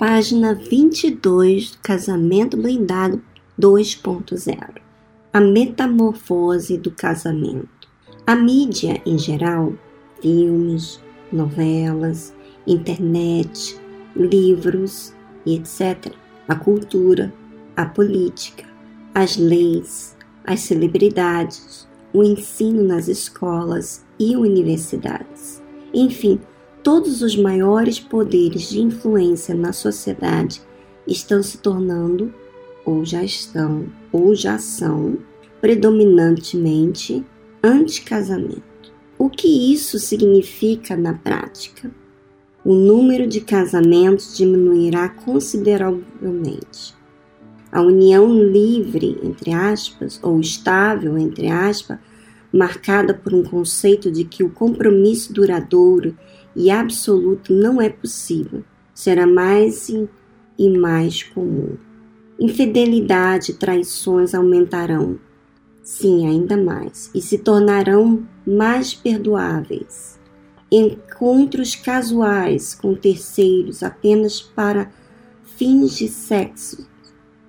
página 22 do Casamento Blindado 2.0 A metamorfose do casamento. A mídia em geral, filmes, novelas, internet, livros e etc. A cultura, a política, as leis, as celebridades, o ensino nas escolas e universidades. Enfim, todos os maiores poderes de influência na sociedade estão se tornando, ou já estão, ou já são, predominantemente anti-casamento. O que isso significa na prática? O número de casamentos diminuirá consideravelmente. A união livre, entre aspas, ou estável, entre aspas, marcada por um conceito de que o compromisso duradouro e absoluto não é possível, será mais e mais comum. Infidelidade e traições aumentarão, sim, ainda mais, e se tornarão mais perdoáveis. Encontros casuais com terceiros apenas para fins de sexo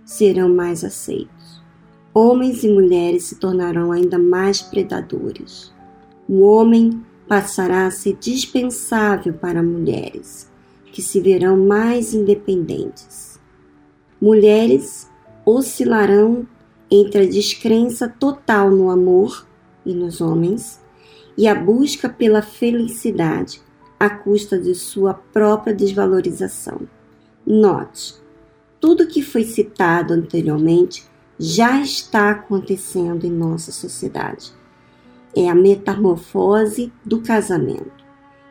serão mais aceitos. Homens e mulheres se tornarão ainda mais predadores. O homem passará a ser dispensável para mulheres, que se verão mais independentes. Mulheres oscilarão entre a descrença total no amor e nos homens e a busca pela felicidade à custa de sua própria desvalorização. Note, tudo que foi citado anteriormente já está acontecendo em nossa sociedade é a metamorfose do casamento,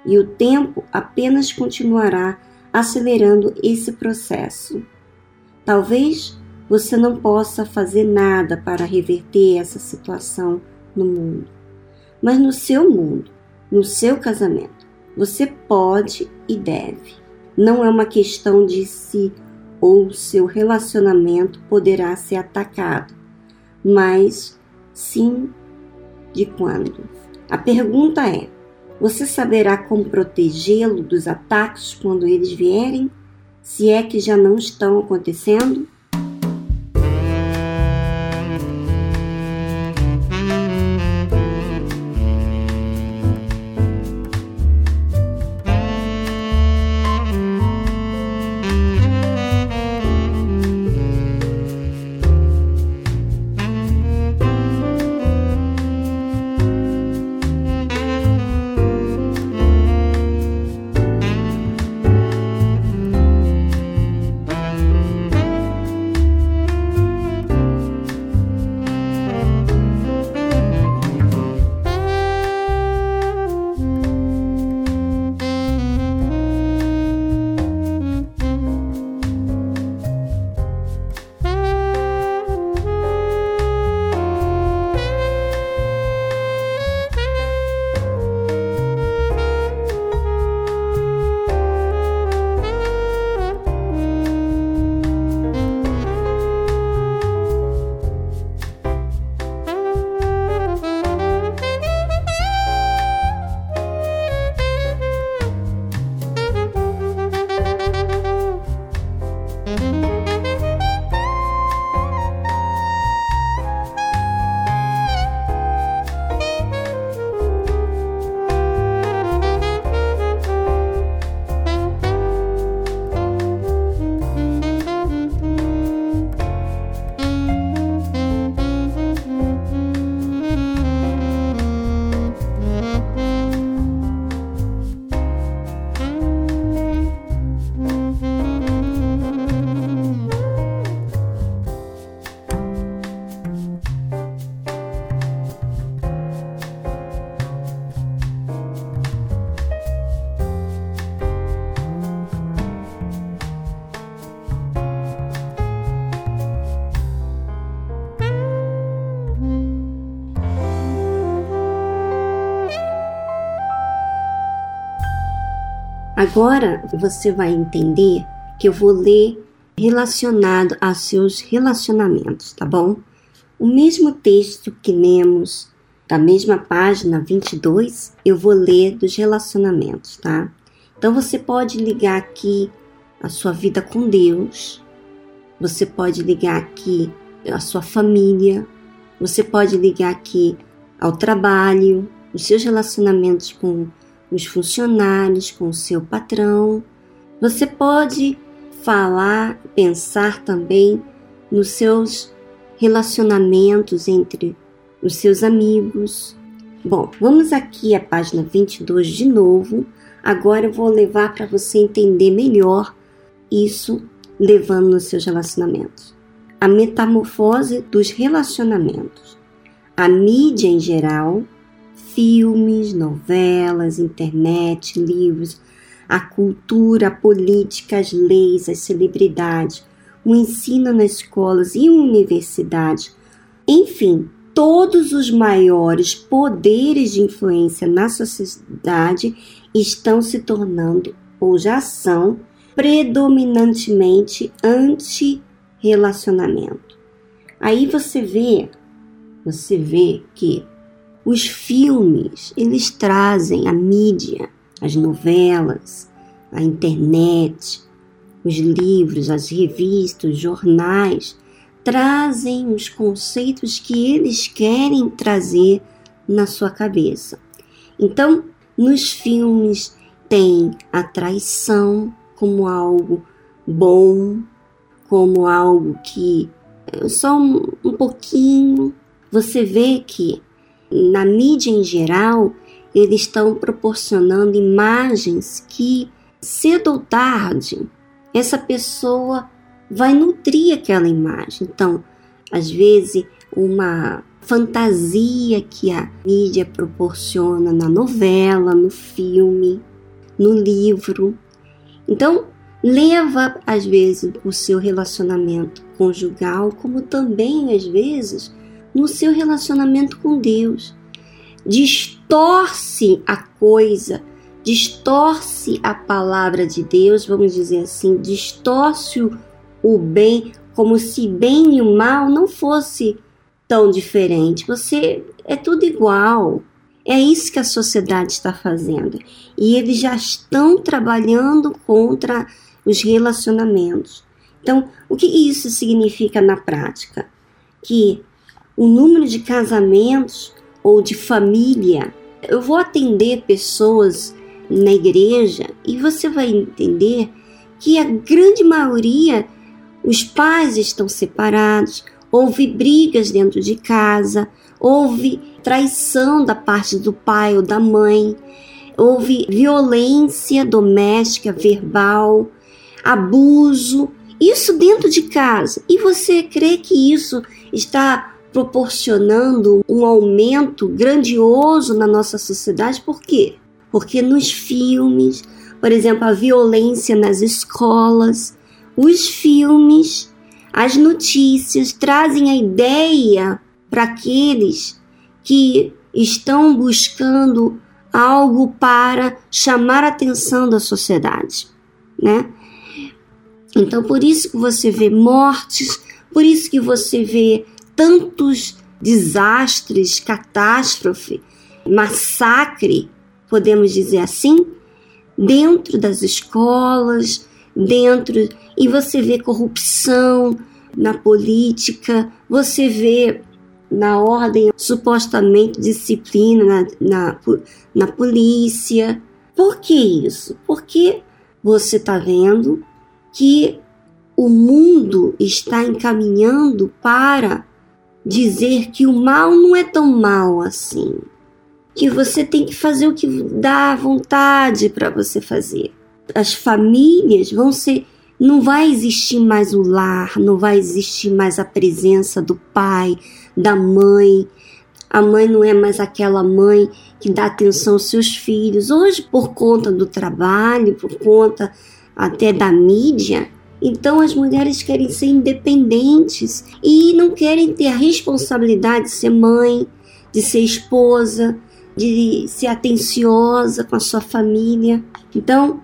e o tempo apenas continuará acelerando esse processo. Talvez você não possa fazer nada para reverter essa situação no mundo, mas no seu mundo, no seu casamento, você pode e deve. Não é uma questão de se ou seu relacionamento poderá ser atacado, mas sim de quando. A pergunta é: você saberá como protegê-lo dos ataques quando eles vierem? Se é que já não estão acontecendo? Agora você vai entender que eu vou ler relacionado aos seus relacionamentos, tá bom? O mesmo texto que lemos da mesma página 22, eu vou ler dos relacionamentos, tá? Então você pode ligar aqui a sua vida com Deus. Você pode ligar aqui a sua família. Você pode ligar aqui ao trabalho, os seus relacionamentos com os funcionários, com o seu patrão. Você pode falar, pensar também nos seus relacionamentos entre os seus amigos. Bom, vamos aqui à página 22 de novo. Agora eu vou levar para você entender melhor isso levando nos seus relacionamentos. A metamorfose dos relacionamentos. A mídia em geral, filmes, novelas, internet, livros, a cultura, a política, as leis, as celebridades, o ensino nas escolas e universidades, enfim, todos os maiores poderes de influência na sociedade estão se tornando ou já são predominantemente anti-relacionamento. Aí você vê, você vê que os filmes, eles trazem a mídia, as novelas, a internet, os livros, as revistas, os jornais, trazem os conceitos que eles querem trazer na sua cabeça. Então, nos filmes tem a traição como algo bom, como algo que é só um, um pouquinho. Você vê que na mídia em geral eles estão proporcionando imagens que cedo ou tarde essa pessoa vai nutrir aquela imagem. Então, às vezes, uma fantasia que a mídia proporciona na novela, no filme, no livro. Então, leva às vezes o seu relacionamento conjugal, como também às vezes no seu relacionamento com Deus. Distorce a coisa, distorce a palavra de Deus, vamos dizer assim, distorce o bem como se bem e o mal não fosse tão diferente. Você é tudo igual. É isso que a sociedade está fazendo. E eles já estão trabalhando contra os relacionamentos. Então, o que isso significa na prática? Que o número de casamentos ou de família, eu vou atender pessoas na igreja e você vai entender que a grande maioria os pais estão separados, houve brigas dentro de casa, houve traição da parte do pai ou da mãe, houve violência doméstica, verbal, abuso, isso dentro de casa. E você crê que isso está proporcionando um aumento grandioso na nossa sociedade? Por quê? Porque nos filmes, por exemplo, a violência nas escolas, os filmes, as notícias trazem a ideia para aqueles que estão buscando algo para chamar a atenção da sociedade, né? Então, por isso que você vê mortes, por isso que você vê tantos desastres, catástrofe, massacre, podemos dizer assim, dentro das escolas, dentro e você vê corrupção na política, você vê na ordem supostamente disciplina na, na, na polícia. Por que isso? Porque você está vendo que o mundo está encaminhando para dizer que o mal não é tão mal assim. Que você tem que fazer o que dá vontade para você fazer. As famílias vão ser não vai existir mais o lar, não vai existir mais a presença do pai, da mãe. A mãe não é mais aquela mãe que dá atenção aos seus filhos. Hoje, por conta do trabalho, por conta até da mídia, então as mulheres querem ser independentes e não querem ter a responsabilidade de ser mãe, de ser esposa, de ser atenciosa com a sua família. Então,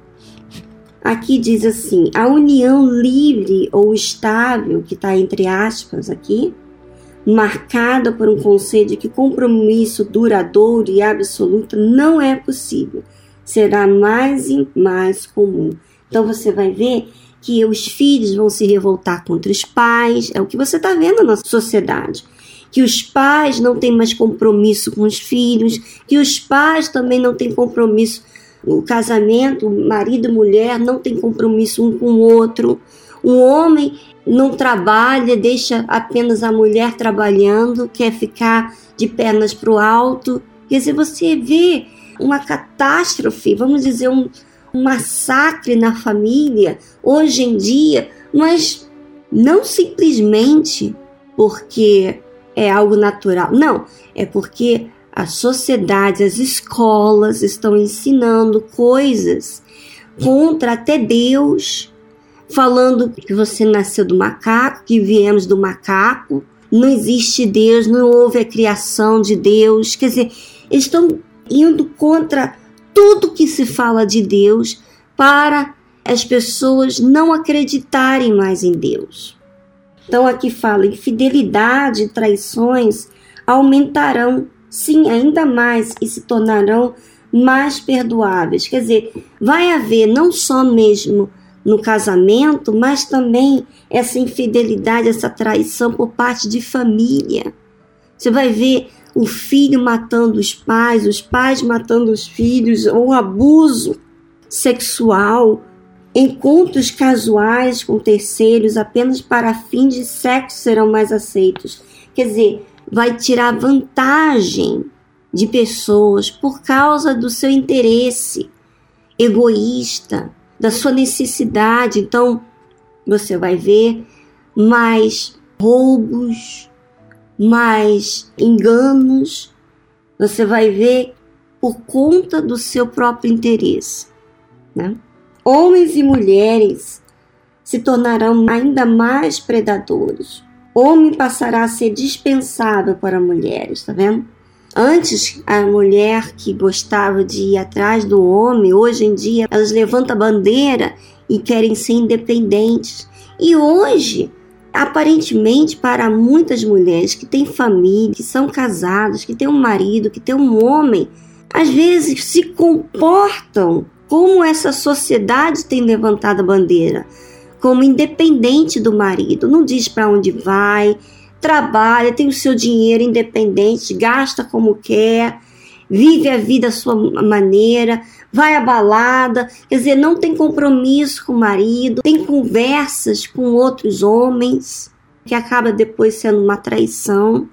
Aqui diz assim: a união livre ou estável, que está entre aspas aqui, marcada por um conceito de que compromisso duradouro e absoluto não é possível, será mais e mais comum. Então você vai ver que os filhos vão se revoltar contra os pais, é o que você está vendo na sociedade. Que os pais não têm mais compromisso com os filhos, que os pais também não têm compromisso. O casamento, marido e mulher, não tem compromisso um com o outro. O homem não trabalha, deixa apenas a mulher trabalhando, quer ficar de pernas para o alto. Quer dizer, você vê uma catástrofe, vamos dizer, um, um massacre na família hoje em dia, mas não simplesmente porque é algo natural, não, é porque a sociedade, as escolas estão ensinando coisas contra até Deus, falando que você nasceu do macaco, que viemos do macaco, não existe Deus, não houve a criação de Deus. Quer dizer, estão indo contra tudo que se fala de Deus para as pessoas não acreditarem mais em Deus. Então aqui fala: infidelidade e traições aumentarão, sim, ainda mais e se tornarão mais perdoáveis. Quer dizer, vai haver não só mesmo no casamento, mas também essa infidelidade, essa traição por parte de família. Você vai ver o filho matando os pais, os pais matando os filhos, ou abuso sexual, encontros casuais com terceiros apenas para fim de sexo serão mais aceitos. Quer dizer, vai tirar vantagem de pessoas por causa do seu interesse egoísta, da sua necessidade. Então, você vai ver mais roubos, mais enganos. Você vai ver por conta do seu próprio interesse. Né? Homens e mulheres se tornarão ainda mais predadores. Homem passará a ser dispensável para mulheres, tá vendo? Antes, a mulher que gostava de ir atrás do homem, hoje em dia, elas levantam a bandeira e querem ser independentes. E hoje, aparentemente, para muitas mulheres que têm família, que são casadas, que têm um marido, que têm um homem, às vezes se comportam como essa sociedade tem levantado a bandeira, como independente do marido, não diz para onde vai, trabalha, tem o seu dinheiro independente, gasta como quer, vive a vida à sua maneira, vai à balada, quer dizer, não tem compromisso com o marido, tem conversas com outros homens, que acaba depois sendo uma traição.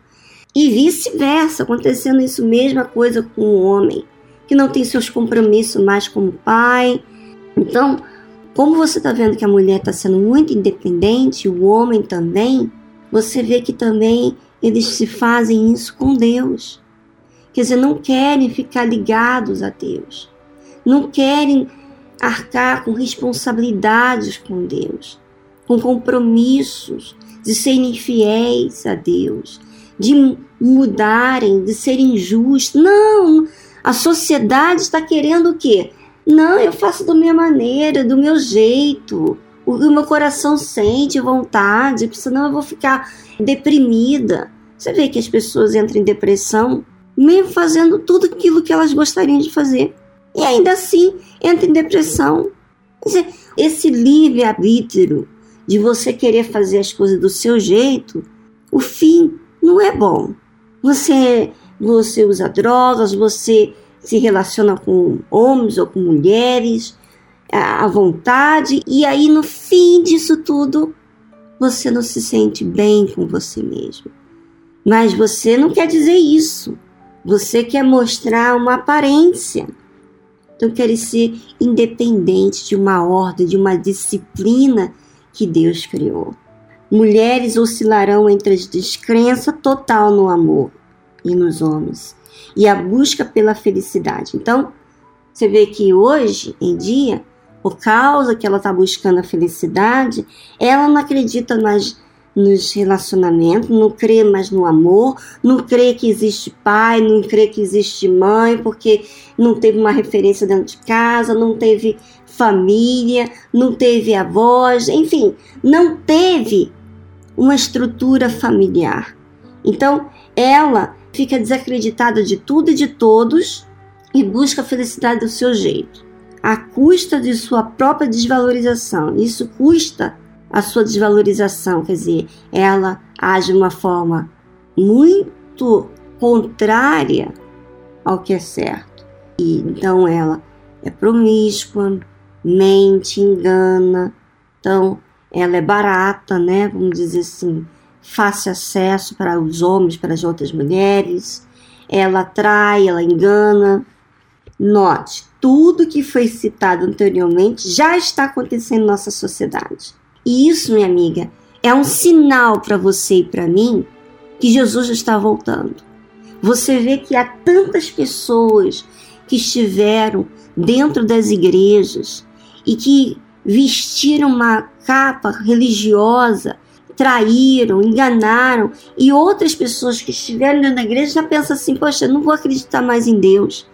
E vice-versa, acontecendo isso mesma coisa com o homem, que não tem seus compromissos mais como pai. Então, como você está vendo que a mulher está sendo muito independente, o homem também, você vê que também eles se fazem isso com Deus. Quer dizer, não querem ficar ligados a Deus. Não querem arcar com responsabilidades com Deus, com compromissos de serem fiéis a Deus, de mudarem, de serem justos. Não! A sociedade está querendo o quê? Não, eu faço da minha maneira, do meu jeito o meu coração sente vontade, senão eu vou ficar deprimida. Você vê que as pessoas entram em depressão mesmo fazendo tudo aquilo que elas gostariam de fazer. E ainda assim entram em depressão. Esse livre-arbítrio de você querer fazer as coisas do seu jeito, o fim não é bom. Você, você usa drogas, você se relaciona com homens ou com mulheres, à vontade, e aí no fim disso tudo você não se sente bem com você mesmo. Mas você não quer dizer isso. Você quer mostrar uma aparência. Então quer ser independente de uma ordem, de uma disciplina que Deus criou. Mulheres oscilarão entre a descrença total no amor e nos homens e a busca pela felicidade. Então, você vê que hoje em dia por causa que ela está buscando a felicidade, ela não acredita mais nos relacionamentos, não crê mais no amor, não crê que existe pai, não crê que existe mãe, porque não teve uma referência dentro de casa, não teve família, não teve avós, enfim, não teve uma estrutura familiar. Então, ela fica desacreditada de tudo e de todos e busca a felicidade do seu jeito. à custa de sua própria desvalorização. Isso custa a sua desvalorização, quer dizer, ela age de uma forma muito contrária ao que é certo. E então ela é promíscua, mente, engana. Então ela é barata, né? Vamos dizer assim, fácil acesso para os homens, para as outras mulheres. Ela atrai, ela engana. Note, tudo que foi citado anteriormente já está acontecendo em nossa sociedade. E isso, minha amiga, é um sinal para você e para mim que Jesus está voltando. Você vê que há tantas pessoas que estiveram dentro das igrejas e que vestiram uma capa religiosa, traíram, enganaram, e outras pessoas que estiveram dentro da igreja já pensam assim: poxa, não vou acreditar mais em Deus.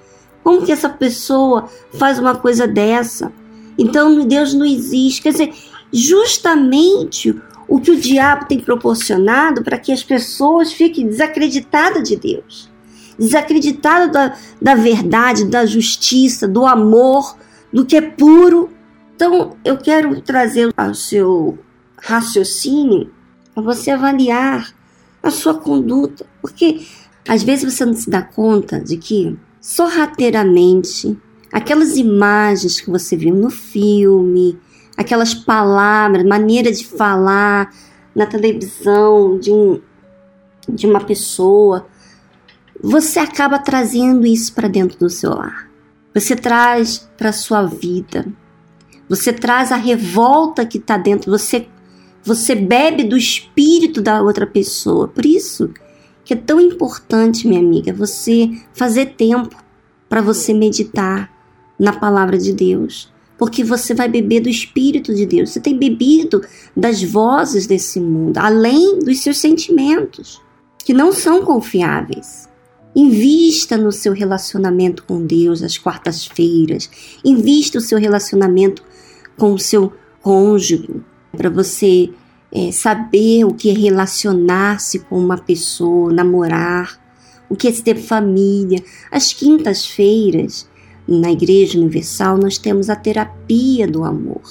Como que essa pessoa faz uma coisa dessa? Então Deus não existe. Quer dizer, justamente o que o diabo tem proporcionado para que as pessoas fiquem desacreditadas de Deus, desacreditadas da, da verdade, da justiça, do amor, do que é puro. Então, eu quero trazer ao seu raciocínio para você avaliar a sua conduta, porque às vezes você não se dá conta de que sorrateiramente aquelas imagens que você viu no filme, aquelas palavras, maneira de falar na televisão de, um, de uma pessoa, você acaba trazendo isso para dentro do seu lar. Você traz para sua vida. Você traz a revolta que está dentro. Você você bebe do espírito da outra pessoa. Por isso que é tão importante, minha amiga, você fazer tempo para você meditar na palavra de Deus porque você vai beber do Espírito de Deus. Você tem bebido das vozes desse mundo, além dos seus sentimentos, que não são confiáveis. Invista no seu relacionamento com Deus às quartas-feiras. Invista o seu relacionamento com o seu cônjuge, para você é, saber o que é relacionar-se com uma pessoa, namorar, o que é ter família. Às quintas-feiras, na Igreja Universal, nós temos a terapia do amor.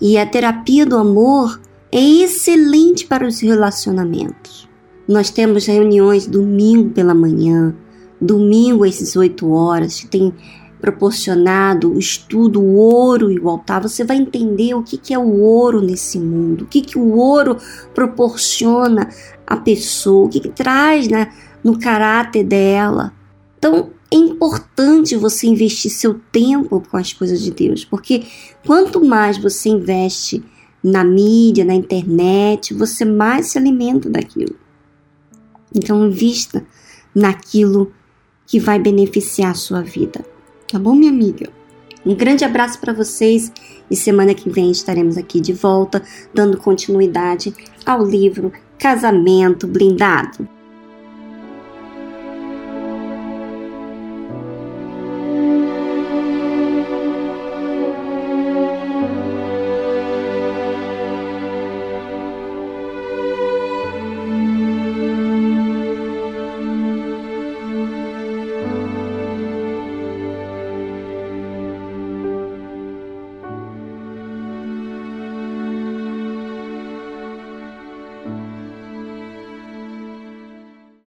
E a terapia do amor é excelente para os relacionamentos. Nós temos reuniões domingo pela manhã, domingo às 18 horas, que tem proporcionado o estudo o ouro e o altar. Você vai entender o que, que é o ouro nesse mundo, o que, que o ouro proporciona à pessoa, o que, que traz né, no caráter dela. Então, é importante você investir seu tempo com as coisas de Deus, porque quanto mais você investe na mídia, na internet, você mais se alimenta daquilo. Então, invista naquilo que vai beneficiar a sua vida. Tá bom, minha amiga? Um grande abraço para vocês e semana que vem estaremos aqui de volta, dando continuidade ao livro Casamento Blindado.